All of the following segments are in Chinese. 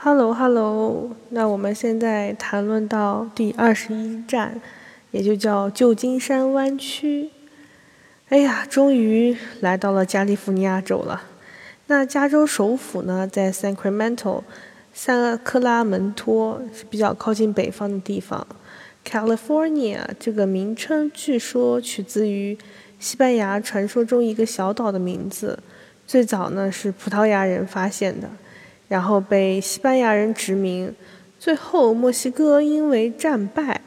Hello，Hello，那我们现在谈论到第二十一站，也就叫旧金山湾区。哎呀，终于来到了加利福尼亚州了。那加州首府呢，在 Sacramento，萨克拉门托是比较靠近北方的地方。California 这个名称据说取自于西班牙传说中一个小岛的名字，最早呢是葡萄牙人发现的。然后被西班牙人殖民，最后墨西哥因为战败，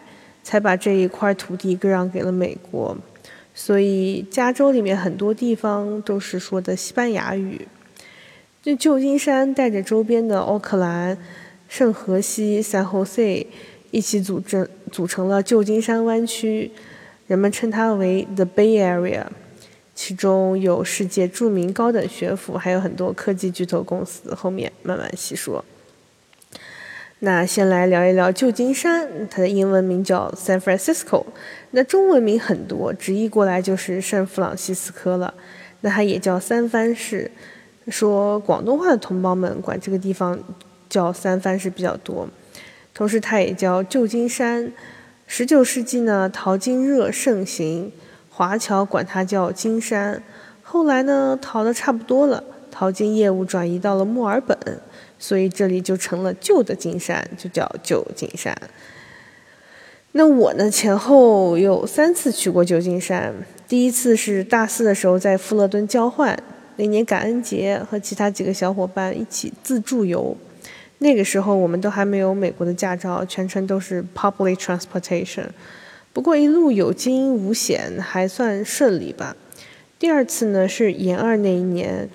才把这一块土地割让给了美国。所以加州里面很多地方都是说的西班牙语。这旧金山带着周边的奥克兰、圣荷西、San Jose 一起组成组成了旧金山湾区，人们称它为 The Bay Area。其中有世界著名高等学府，还有很多科技巨头公司。后面慢慢细说。那先来聊一聊旧金山，它的英文名叫 San Francisco，那中文名很多，直译过来就是圣弗朗西斯科了。那它也叫三藩市，说广东话的同胞们管这个地方叫三藩市比较多。同时，它也叫旧金山。十九世纪呢，淘金热盛行。华侨管它叫金山，后来呢，淘的差不多了，淘金业务转移到了墨尔本，所以这里就成了旧的金山，就叫旧金山。那我呢，前后有三次去过旧金山，第一次是大四的时候在富勒顿交换，那年感恩节和其他几个小伙伴一起自助游，那个时候我们都还没有美国的驾照，全程都是 public transportation。不过一路有惊无险，还算顺利吧。第二次呢是研二那一年，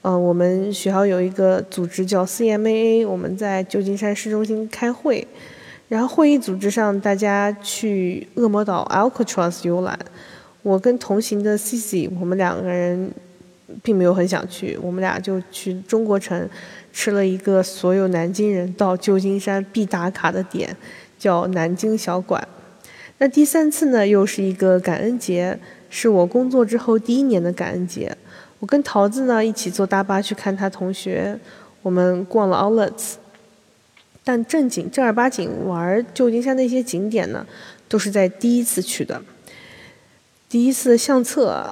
呃，我们学校有一个组织叫 CMAA，我们在旧金山市中心开会，然后会议组织上大家去恶魔岛 Alcatraz 游览。我跟同行的 Cici，我们两个人并没有很想去，我们俩就去中国城吃了一个所有南京人到旧金山必打卡的点，叫南京小馆。那第三次呢，又是一个感恩节，是我工作之后第一年的感恩节。我跟桃子呢一起坐大巴去看他同学，我们逛了 Outlets。但正经正儿八经玩旧金山那些景点呢，都是在第一次去的。第一次相册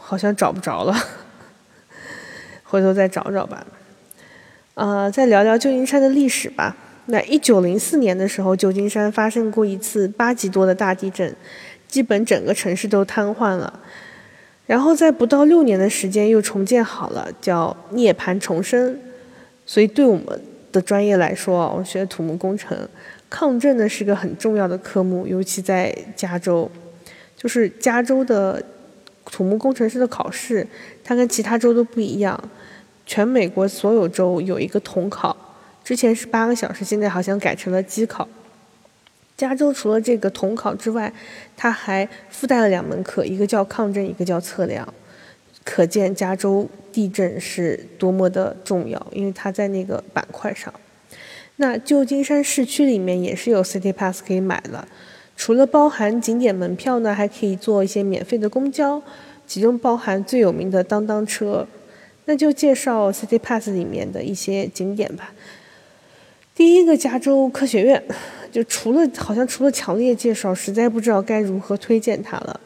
好像找不着了，回头再找找吧。呃，再聊聊旧金山的历史吧。那一九零四年的时候，旧金山发生过一次八级多的大地震，基本整个城市都瘫痪了。然后在不到六年的时间又重建好了，叫涅槃重生。所以对我们的专业来说，我学土木工程，抗震呢是个很重要的科目，尤其在加州，就是加州的土木工程师的考试，它跟其他州都不一样。全美国所有州有一个统考。之前是八个小时，现在好像改成了机考。加州除了这个统考之外，它还附带了两门课，一个叫抗震，一个叫测量。可见加州地震是多么的重要，因为它在那个板块上。那旧金山市区里面也是有 City Pass 可以买了，除了包含景点门票呢，还可以坐一些免费的公交，其中包含最有名的当当车。那就介绍 City Pass 里面的一些景点吧。第一个加州科学院，就除了好像除了强烈介绍，实在不知道该如何推荐它了。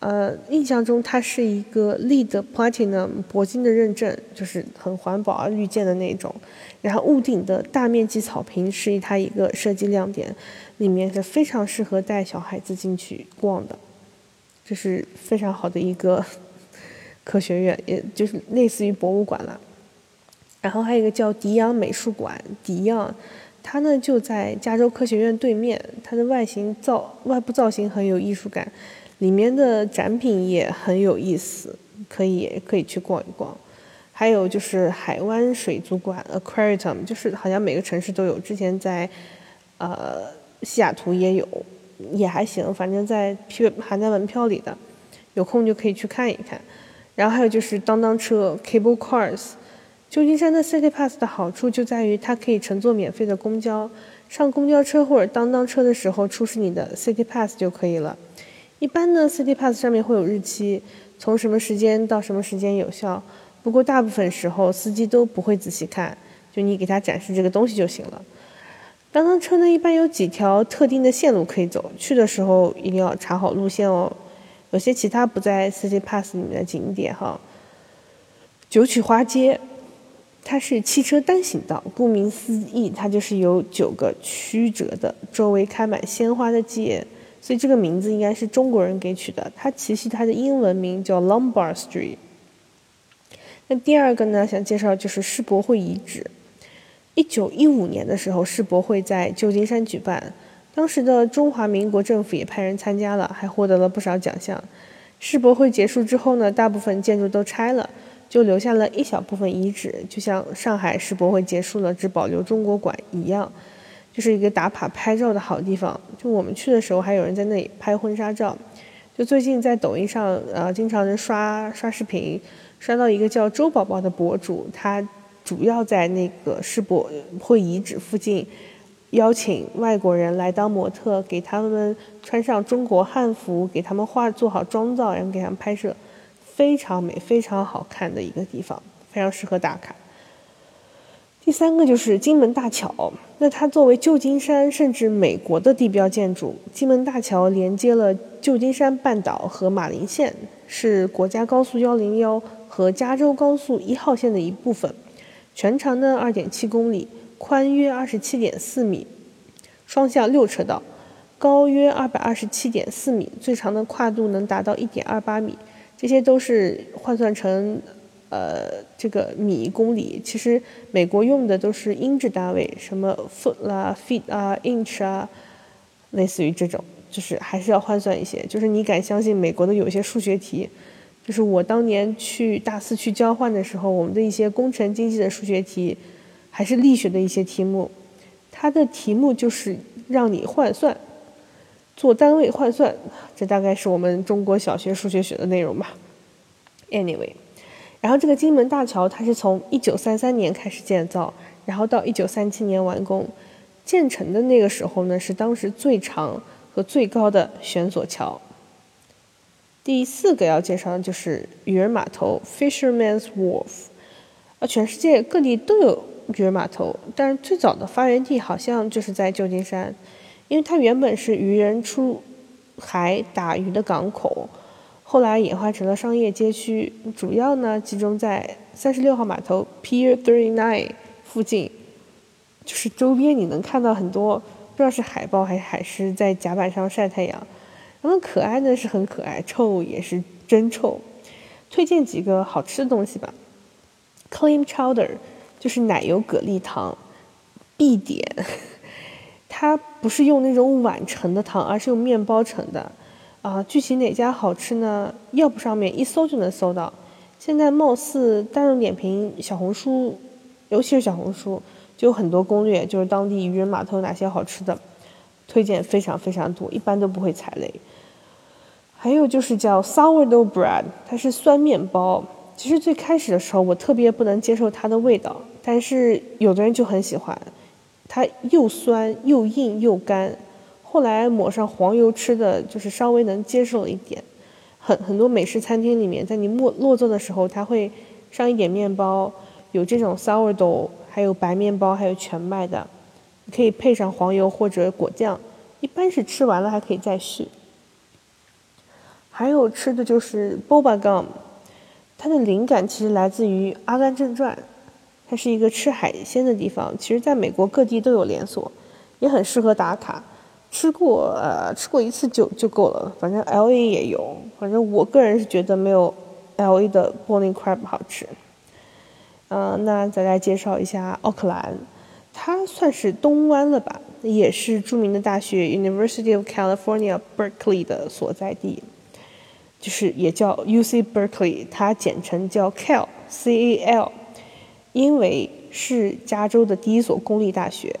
呃，印象中它是一个 LEED Platinum 铂金的认证，就是很环保啊、绿建的那种。然后屋顶的大面积草坪是它一个设计亮点，里面是非常适合带小孩子进去逛的，这是非常好的一个科学院，也就是类似于博物馆了。然后还有一个叫迪昂美术馆，迪昂，它呢就在加州科学院对面。它的外形造外部造型很有艺术感，里面的展品也很有意思，可以可以去逛一逛。还有就是海湾水族馆 （Aquarium），就是好像每个城市都有。之前在呃西雅图也有，也还行，反正在批含在门票里的，有空就可以去看一看。然后还有就是当当车 （Cable Cars）。旧金山的 City Pass 的好处就在于它可以乘坐免费的公交，上公交车或者当当车的时候出示你的 City Pass 就可以了。一般呢，City Pass 上面会有日期，从什么时间到什么时间有效。不过大部分时候司机都不会仔细看，就你给他展示这个东西就行了。当当车呢，一般有几条特定的线路可以走，去的时候一定要查好路线哦。有些其他不在 City Pass 里面的景点哈，九曲花街，它是汽车单行道，顾名思义，它就是有九个曲折的，周围开满鲜花的街。所以这个名字应该是中国人给取的。它其实它的英文名叫 Lombard Street。那第二个呢，想介绍就是世博会遗址。一九一五年的时候，世博会在旧金山举办，当时的中华民国政府也派人参加了，还获得了不少奖项。世博会结束之后呢，大部分建筑都拆了，就留下了一小部分遗址，就像上海世博会结束了只保留中国馆一样。就是一个打卡拍照的好地方。就我们去的时候，还有人在那里拍婚纱照。就最近在抖音上，呃，经常能刷刷视频，刷到一个叫周宝宝的博主，他主要在那个世博会遗址附近，邀请外国人来当模特，给他们穿上中国汉服，给他们化做好妆造，然后给他们拍摄，非常美、非常好看的一个地方，非常适合打卡。第三个就是金门大桥，那它作为旧金山甚至美国的地标建筑，金门大桥连接了旧金山半岛和马林县，是国家高速幺零幺和加州高速一号线的一部分，全长呢二点七公里，宽约二十七点四米，双向六车道，高约二百二十七点四米，最长的跨度能达到一点二八米，这些都是换算成。呃，这个米公里，其实美国用的都是英制单位，什么 foot 啦、feet 啊、inch 啊，类似于这种，就是还是要换算一些。就是你敢相信美国的有些数学题？就是我当年去大四去交换的时候，我们的一些工程经济的数学题，还是力学的一些题目，它的题目就是让你换算，做单位换算，这大概是我们中国小学数学学的内容吧。Anyway。然后这个金门大桥，它是从一九三三年开始建造，然后到一九三七年完工。建成的那个时候呢，是当时最长和最高的悬索桥。第四个要介绍的就是渔人码头 （Fisherman's Wharf）。啊，全世界各地都有渔人码头，但是最早的发源地好像就是在旧金山，因为它原本是渔人出海打鱼的港口。后来演化成了商业街区，主要呢集中在三十六号码头 Pier Thirty Nine 附近，就是周边你能看到很多，不知道是海豹还是海狮在甲板上晒太阳。然后可爱呢是很可爱，臭也是真臭。推荐几个好吃的东西吧，Clam Chowder 就是奶油蛤蜊汤，必点。它不是用那种碗盛的汤，而是用面包盛的。啊，具体哪家好吃呢？要不上面一搜就能搜到。现在貌似大众点评、小红书，尤其是小红书，就有很多攻略，就是当地渔人码头有哪些好吃的，推荐非常非常多，一般都不会踩雷。还有就是叫 sourdough bread，它是酸面包。其实最开始的时候我特别不能接受它的味道，但是有的人就很喜欢，它又酸又硬又干。后来抹上黄油吃的就是稍微能接受一点，很很多美式餐厅里面，在你落落座的时候，它会上一点面包，有这种 sourdough，还有白面包，还有全麦的，可以配上黄油或者果酱，一般是吃完了还可以再续。还有吃的就是 boba gum，它的灵感其实来自于《阿甘正传》，它是一个吃海鲜的地方，其实在美国各地都有连锁，也很适合打卡。吃过，呃，吃过一次就就够了。反正 L A 也有，反正我个人是觉得没有 L A 的 Bonnie Crab 好吃。嗯，那再来介绍一下奥克兰，它算是东湾了吧，也是著名的大学 University of California Berkeley 的所在地，就是也叫 U C Berkeley，它简称叫 Cal C A L，因为是加州的第一所公立大学。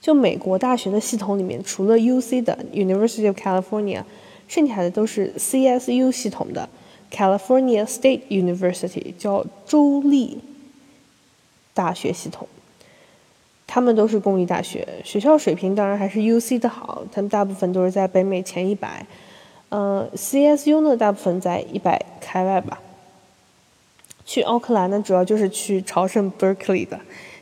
就美国大学的系统里面，除了 U C 的 University of California，剩下的都是 C S U 系统的 California State University，叫州立大学系统。他们都是公立大学，学校水平当然还是 U C 的好，他们大部分都是在北美前一百。嗯，C S U 呢，大部分在一百开外吧。去奥克兰呢，主要就是去朝圣 Berkeley 的。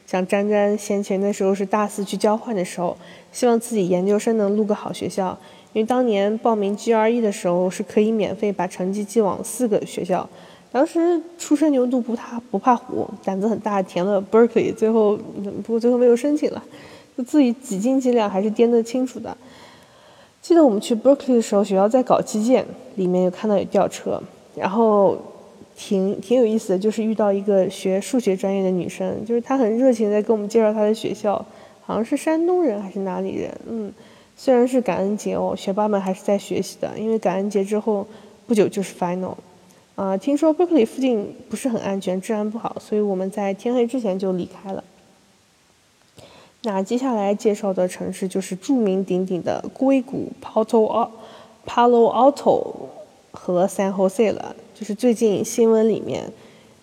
像詹詹先前那时候是大四去交换的时候，希望自己研究生能录个好学校，因为当年报名 GRE 的时候是可以免费把成绩寄往四个学校。当时初生牛犊不怕不怕虎，胆子很大，填了 Berkeley，最后不过最后没有申请了，就自己几斤几两还是掂得清楚的。记得我们去 Berkeley 的时候，学校在搞基建，里面有看到有吊车，然后挺挺有意思的，就是遇到一个学数学专业的女生，就是她很热情在给我们介绍她的学校，好像是山东人还是哪里人，嗯，虽然是感恩节哦，学霸们还是在学习的，因为感恩节之后不久就是 final。啊，听说 Berkeley 附近不是很安全，治安不好，所以我们在天黑之前就离开了。那接下来介绍的城市就是著名鼎鼎的硅谷 Palo Alto 和 San Jose 了。就是最近新闻里面，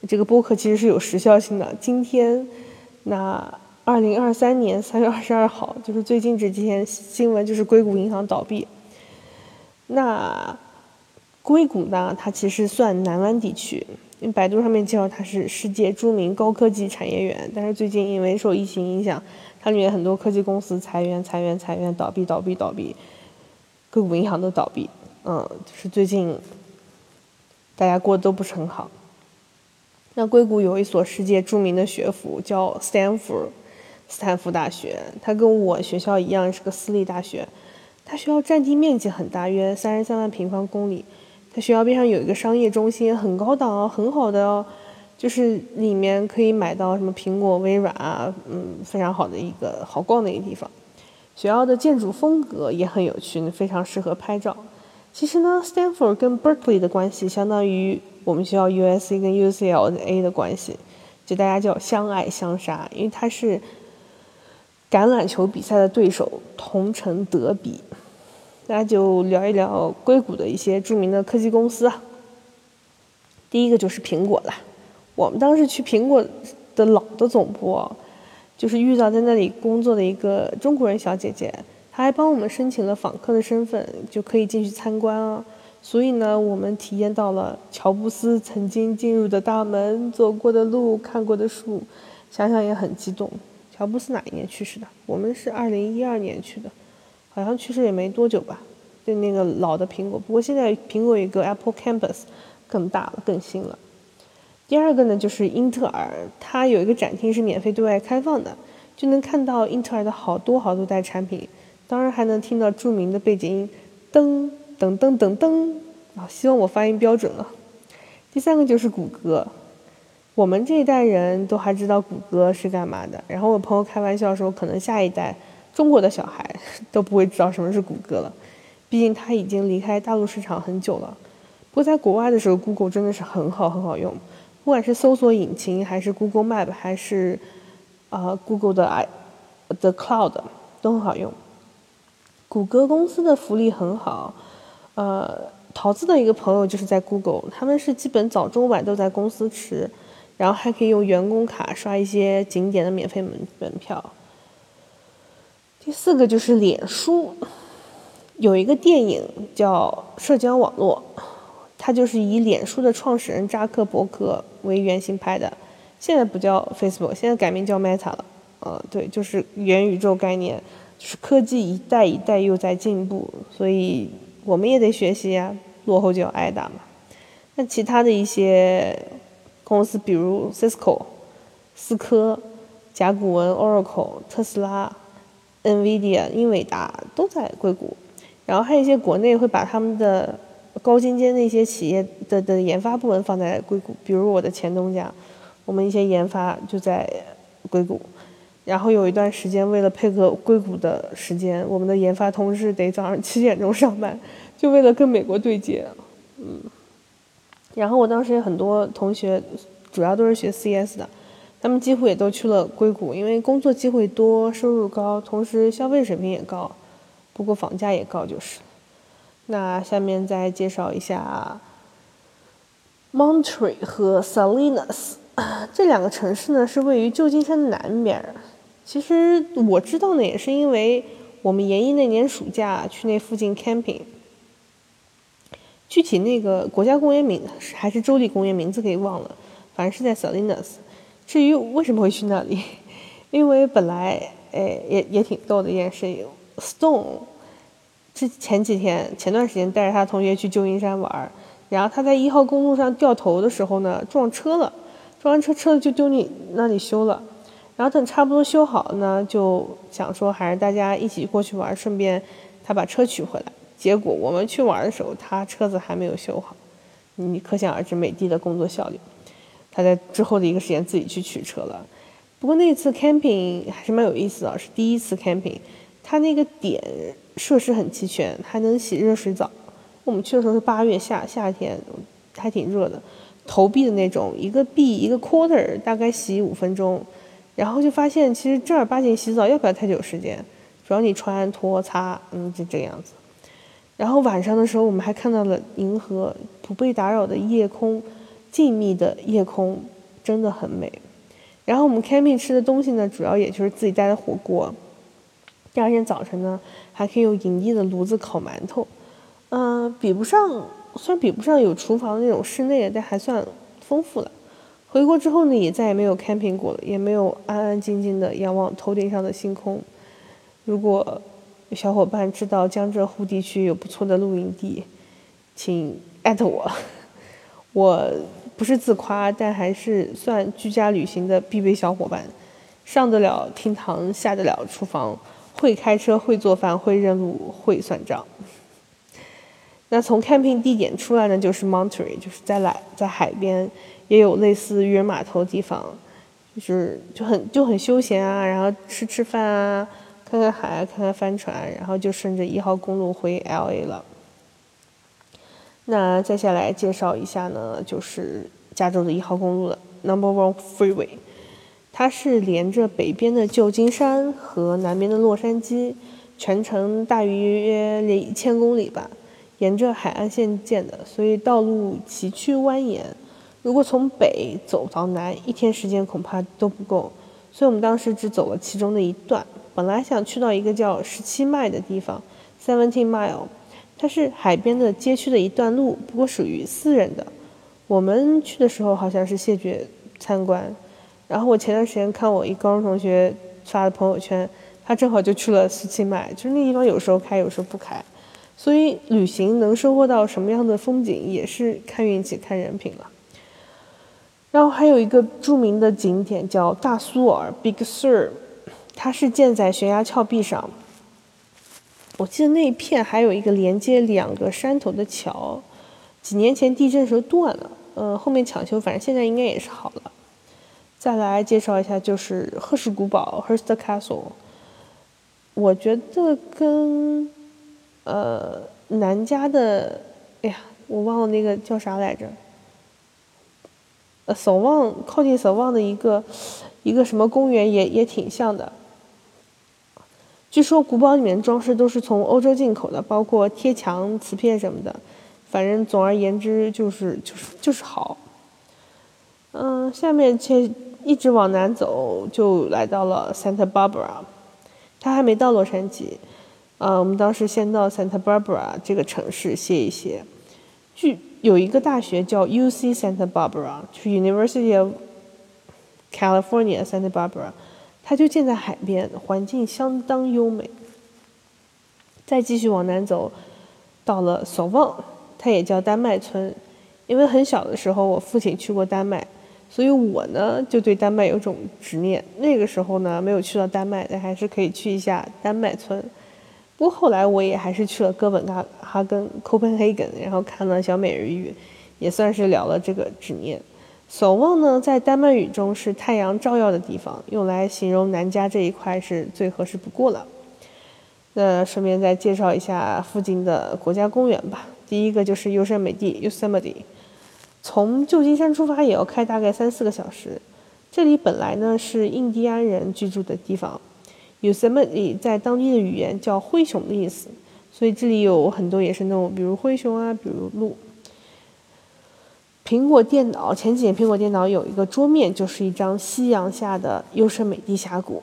这个播客其实是有时效性的。今天，那二零二三年三月二十二号，就是最近这几天新闻，就是硅谷银行倒闭。那。硅谷呢，它其实算南湾地区，因为百度上面介绍它是世界著名高科技产业园。但是最近因为受疫情影响，它里面很多科技公司裁员、裁员、裁员，倒闭、倒闭、倒闭，硅谷银行都倒闭。嗯，就是最近大家过得都不是很好。那硅谷有一所世界著名的学府叫斯坦福，斯坦福大学，它跟我学校一样是个私立大学，它学校占地面积很大，约三十三万平方公里。它学校边上有一个商业中心，很高档，很好的哦，就是里面可以买到什么苹果、微软啊，嗯，非常好的一个好逛的一个地方。学校的建筑风格也很有趣，非常适合拍照。其实呢，Stanford 跟 Berkeley 的关系相当于我们学校 USC 跟 UCLA 的关系，就大家叫相爱相杀，因为它是橄榄球比赛的对手，同城德比。那就聊一聊硅谷的一些著名的科技公司啊。第一个就是苹果了。我们当时去苹果的老的总部，就是遇到在那里工作的一个中国人小姐姐，她还帮我们申请了访客的身份，就可以进去参观啊。所以呢，我们体验到了乔布斯曾经进入的大门、走过的路、看过的树，想想也很激动。乔布斯哪一年去世的？我们是二零一二年去的。好像去世也没多久吧，就那个老的苹果。不过现在苹果有一个 Apple Campus，更大了，更新了。第二个呢，就是英特尔，它有一个展厅是免费对外开放的，就能看到英特尔的好多好多代产品，当然还能听到著名的背景音，噔噔噔噔噔。啊，希望我发音标准了。第三个就是谷歌，我们这一代人都还知道谷歌是干嘛的。然后我朋友开玩笑说，可能下一代。中国的小孩都不会知道什么是谷歌了，毕竟它已经离开大陆市场很久了。不过在国外的时候，Google 真的是很好很好用，不管是搜索引擎，还是 Google Map，还是啊 Google 的 i The Cloud 都很好用。谷歌公司的福利很好，呃，桃子的一个朋友就是在 Google，他们是基本早中晚都在公司吃，然后还可以用员工卡刷一些景点的免费门门票。第四个就是脸书，有一个电影叫《社交网络》，它就是以脸书的创始人扎克伯格为原型拍的。现在不叫 Facebook，现在改名叫 Meta 了。呃，对，就是元宇宙概念，科技一代一代又在进步，所以我们也得学习呀，落后就要挨打嘛。那其他的一些公司，比如 Cisco、思科、甲骨文、Oracle、特斯拉。NVIDIA、英伟达都在硅谷，然后还有一些国内会把他们的高精尖的一些企业的的研发部门放在硅谷，比如我的前东家，我们一些研发就在硅谷。然后有一段时间，为了配合硅谷的时间，我们的研发同事得早上七点钟上班，就为了跟美国对接。嗯，然后我当时也很多同学，主要都是学 CS 的。他们几乎也都去了硅谷，因为工作机会多，收入高，同时消费水平也高，不过房价也高就是。那下面再介绍一下 Monterey 和 Salinas 这两个城市呢，是位于旧金山的南边。其实我知道呢，也是因为我们研一那年暑假去那附近 camping，具体那个国家公园名还是州立公园名字给忘了。反正是在 Salinas。至于为什么会去那里，因为本来诶也也挺逗的一件事情，Stone 之前几天前段时间带着他同学去旧金山玩，然后他在一号公路上掉头的时候呢撞车了，撞完车车子就丢你那里修了。然后等差不多修好了呢，就想说还是大家一起过去玩，顺便他把车取回来。结果我们去玩的时候，他车子还没有修好，你可想而知美的的工作效率。他在之后的一个时间自己去取车了。不过那次 camping 还是蛮有意思的，是第一次 camping，他那个点设施很齐全，还能洗热水澡。我们去的时候是八月夏夏天，还挺热的，投币的那种，一个币一个 quarter，大概洗五分钟。然后就发现，其实正儿八经洗澡要不了太久时间，主要你穿脱擦，嗯，就这样子。然后晚上的时候，我们还看到了银河，不被打扰的夜空，静谧的夜空真的很美。然后我们 camping 吃的东西呢，主要也就是自己带的火锅。第二天早晨呢，还可以用营地的炉子烤馒头，嗯，比不上，虽然比不上有厨房的那种室内，但还算丰富了。回国之后呢，也再也没有 camping 过了，也没有安安静静的仰望头顶上的星空。如果小伙伴知道江浙沪地区有不错的露营地，请艾特我。我不是自夸，但还是算居家旅行的必备小伙伴，上得了厅堂，下得了厨房，会开车，会做饭，会认路，会算账。那从 camping 地点出来呢，就是 Monterey，就是在来在海边。也有类似渔人码头的地方，就是就很就很休闲啊，然后吃吃饭啊，看看海，看看帆船，然后就顺着一号公路回 L A 了。那接下来介绍一下呢，就是加州的一号公路了，Number One Freeway，它是连着北边的旧金山和南边的洛杉矶，全程大约约一千公里吧，沿着海岸线建的，所以道路崎岖蜿蜒。如果从北走到南，一天时间恐怕都不够，所以我们当时只走了其中的一段。本来想去到一个叫十七迈的地方，Seventeen Mile，它是海边的街区的一段路，不过属于私人的。我们去的时候好像是谢绝参观。然后我前段时间看我一高中同学发的朋友圈，他正好就去了十七迈，就是那地方有时候开，有时候不开。所以旅行能收获到什么样的风景，也是看运气、看人品了。然后还有一个著名的景点叫大苏尔 （Big Sur），它是建在悬崖峭壁上。我记得那一片还有一个连接两个山头的桥，几年前地震时候断了，呃，后面抢修，反正现在应该也是好了。再来介绍一下，就是赫氏古堡 （Hearst Castle）。我觉得跟呃南家的，哎呀，我忘了那个叫啥来着。呃守望靠近守望的一个一个什么公园也也挺像的。据说古堡里面装饰都是从欧洲进口的，包括贴墙、瓷片什么的。反正总而言之就是就是就是好。嗯，下面切一直往南走，就来到了 Santa Barbara。他还没到洛杉矶。呃，我们当时先到 Santa Barbara 这个城市歇一歇。据有一个大学叫 U C Santa Barbara，就是 University of California Santa Barbara，它就建在海边，环境相当优美。再继续往南走，到了索旺，它也叫丹麦村，因为很小的时候我父亲去过丹麦，所以我呢就对丹麦有种执念。那个时候呢没有去到丹麦，但还是可以去一下丹麦村。不过后来我也还是去了哥本哈根 （Copenhagen），然后看了小美人鱼，也算是了了这个执念。守望呢，在丹麦语中是太阳照耀的地方，用来形容南加这一块是最合适不过了。那顺便再介绍一下附近的国家公园吧。第一个就是优胜美地 （Yosemite），从旧金山出发也要开大概三四个小时。这里本来呢是印第安人居住的地方。Yosemite 在当地的语言叫灰熊的意思，所以这里有很多野生动物，比如灰熊啊，比如鹿。苹果电脑前几年，苹果电脑有一个桌面，就是一张夕阳下的优胜美地峡谷。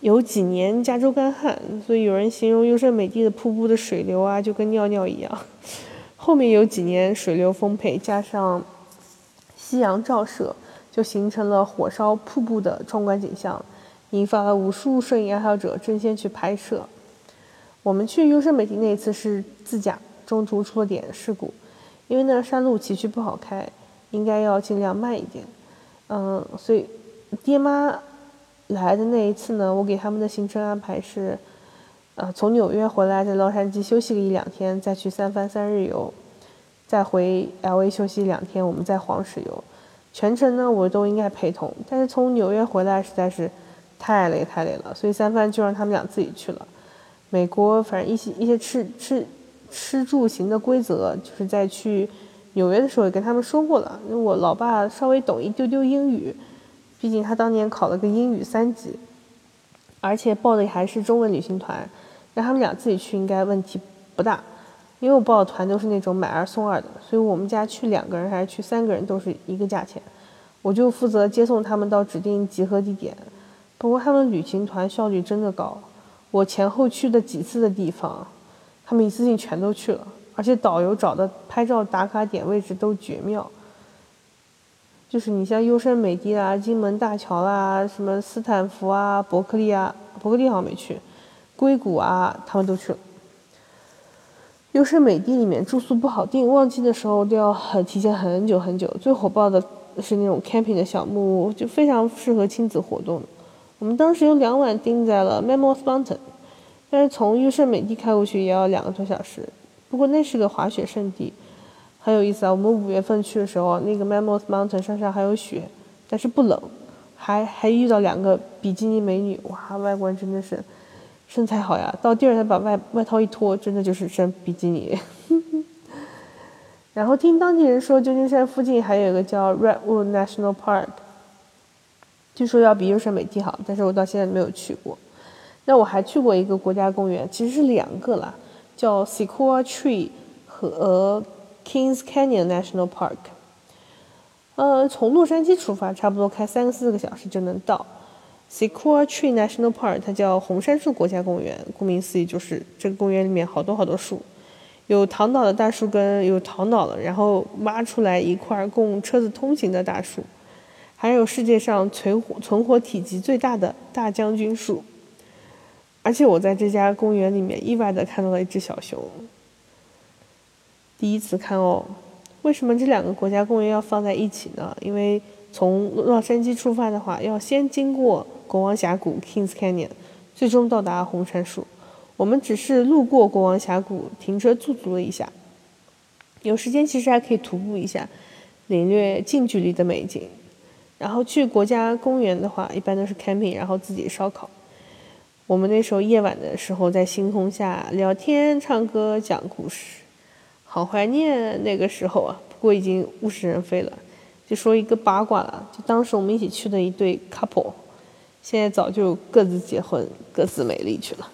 有几年加州干旱，所以有人形容优胜美地的瀑布的水流啊，就跟尿尿一样。后面有几年水流丰沛，加上夕阳照射，就形成了火烧瀑布的壮观景象，引发了无数摄影爱好者争先去拍摄。我们去优胜美地那一次是自驾，中途出了点事故，因为那山路崎岖不好开，应该要尽量慢一点。嗯，所以爹妈来的那一次呢，我给他们的行程安排是，呃，从纽约回来，在洛杉矶休息个一两天，再去三番三日游，再回 L A 休息两天，我们再黄石游。全程呢，我都应该陪同，但是从纽约回来实在是太累太累了，所以三番就让他们俩自己去了。美国反正一些一些吃吃吃住行的规则，就是在去纽约的时候也跟他们说过了。因为我老爸稍微懂一丢丢英语，毕竟他当年考了个英语三级，而且报的还是中文旅行团，让他们俩自己去应该问题不大。因为我报的团都是那种买二送二的，所以我们家去两个人还是去三个人都是一个价钱。我就负责接送他们到指定集合地点。不过他们旅行团效率真的高，我前后去的几次的地方，他们一次性全都去了，而且导游找的拍照打卡点位置都绝妙。就是你像优胜美地啦、金门大桥啦、什么斯坦福啊、伯克利啊，伯克利好像没去，硅谷啊，他们都去了。优胜美地里面住宿不好订，旺季的时候都要很提前很久很久。最火爆的是那种 camping 的小木屋，就非常适合亲子活动。我们当时有两晚订在了 Mammoth Mountain，但是从优胜美地开过去也要两个多小时。不过那是个滑雪胜地，很有意思啊。我们五月份去的时候，那个 Mammoth Mountain 山上还有雪，但是不冷，还还遇到两个比基尼美女，哇，外观真的是。身材好呀，到地儿他把外外套一脱，真的就是身比基尼。然后听当地人说，旧金山附近还有一个叫 Redwood National Park，据说要比优胜美地好，但是我到现在没有去过。那我还去过一个国家公园，其实是两个啦，叫 Sequoia Tree 和 Kings Canyon National Park。呃，从洛杉矶出发，差不多开三个四个小时就能到。Sequoia Tree National Park，它叫红杉树国家公园。顾名思义，就是这个公园里面好多好多树，有躺倒的大树根，有躺倒了，然后挖出来一块供车子通行的大树，还有世界上存活存活体积最大的大将军树。而且我在这家公园里面意外的看到了一只小熊，第一次看哦。为什么这两个国家公园要放在一起呢？因为从洛杉矶出发的话，要先经过。国王峡谷 （Kings Canyon） 最终到达红杉树。我们只是路过国王峡谷，停车驻足了一下。有时间其实还可以徒步一下，领略近距离的美景。然后去国家公园的话，一般都是 camping，然后自己烧烤。我们那时候夜晚的时候，在星空下聊天、唱歌、讲故事，好怀念那个时候啊！不过已经物是人非了。就说一个八卦了，就当时我们一起去的一对 couple。现在早就各自结婚，各自美丽去了。